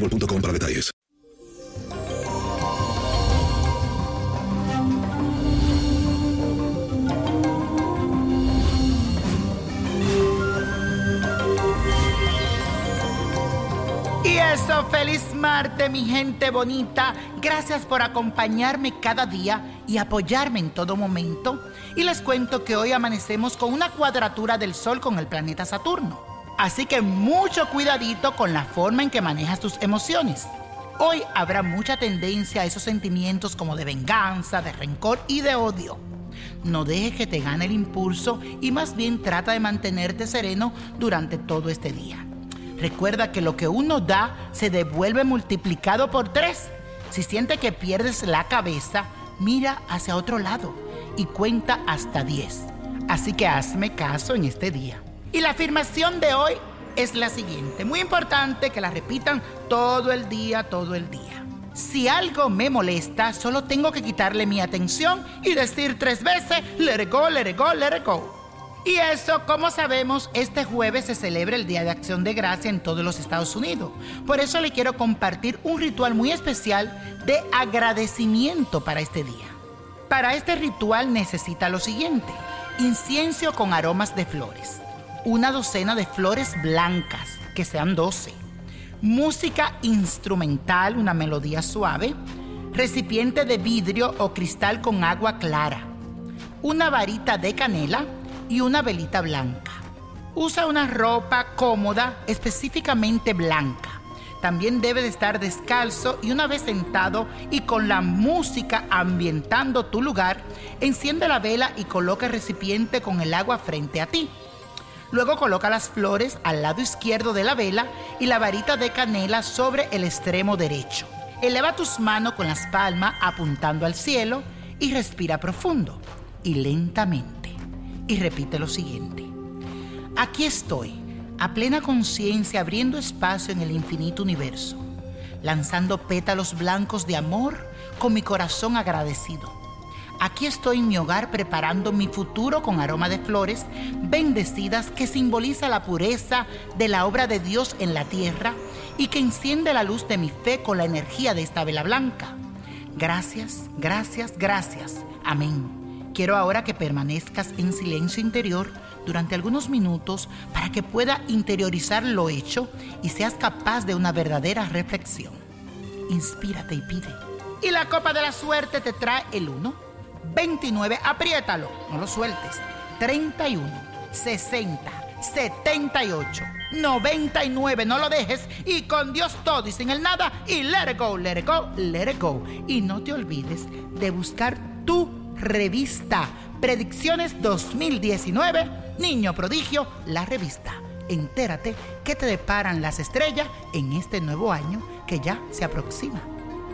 para detalles. Y eso, feliz Marte, mi gente bonita. Gracias por acompañarme cada día y apoyarme en todo momento. Y les cuento que hoy amanecemos con una cuadratura del Sol con el planeta Saturno. Así que mucho cuidadito con la forma en que manejas tus emociones. Hoy habrá mucha tendencia a esos sentimientos como de venganza, de rencor y de odio. No dejes que te gane el impulso y más bien trata de mantenerte sereno durante todo este día. Recuerda que lo que uno da se devuelve multiplicado por tres. Si siente que pierdes la cabeza, mira hacia otro lado y cuenta hasta 10. Así que hazme caso en este día. Y la afirmación de hoy es la siguiente. Muy importante que la repitan todo el día, todo el día. Si algo me molesta, solo tengo que quitarle mi atención y decir tres veces, let it go, let it go, let it go. Y eso, como sabemos, este jueves se celebra el Día de Acción de Gracia en todos los Estados Unidos. Por eso le quiero compartir un ritual muy especial de agradecimiento para este día. Para este ritual necesita lo siguiente. Incienso con aromas de flores. Una docena de flores blancas, que sean 12. Música instrumental, una melodía suave. Recipiente de vidrio o cristal con agua clara. Una varita de canela y una velita blanca. Usa una ropa cómoda, específicamente blanca. También debe de estar descalzo y una vez sentado y con la música ambientando tu lugar, enciende la vela y coloca el recipiente con el agua frente a ti. Luego coloca las flores al lado izquierdo de la vela y la varita de canela sobre el extremo derecho. Eleva tus manos con las palmas apuntando al cielo y respira profundo y lentamente. Y repite lo siguiente. Aquí estoy, a plena conciencia, abriendo espacio en el infinito universo, lanzando pétalos blancos de amor con mi corazón agradecido. Aquí estoy en mi hogar preparando mi futuro con aroma de flores bendecidas que simboliza la pureza de la obra de Dios en la tierra y que enciende la luz de mi fe con la energía de esta vela blanca. Gracias, gracias, gracias. Amén. Quiero ahora que permanezcas en silencio interior durante algunos minutos para que pueda interiorizar lo hecho y seas capaz de una verdadera reflexión. Inspírate y pide. Y la copa de la suerte te trae el 1, 29, apriétalo, no lo sueltes, 31, 60, 78, 99, no lo dejes y con Dios todo y sin el nada y let it go, let it go, let it go. Y no te olvides de buscar tu revista Predicciones 2019, Niño Prodigio, la revista. entérate qué te deparan las estrellas en este nuevo año que ya se aproxima.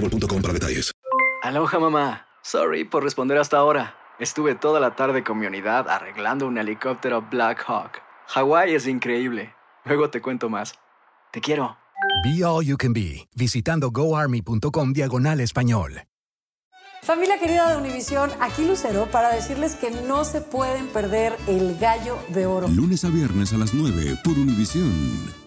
para detalles. Aloha mamá. Sorry por responder hasta ahora. Estuve toda la tarde con mi unidad arreglando un helicóptero Black Hawk. Hawái es increíble. Luego te cuento más. Te quiero. Be All You Can Be, visitando goarmy.com diagonal español. Familia querida de Univisión, aquí Lucero para decirles que no se pueden perder el gallo de oro. Lunes a viernes a las 9 por Univisión.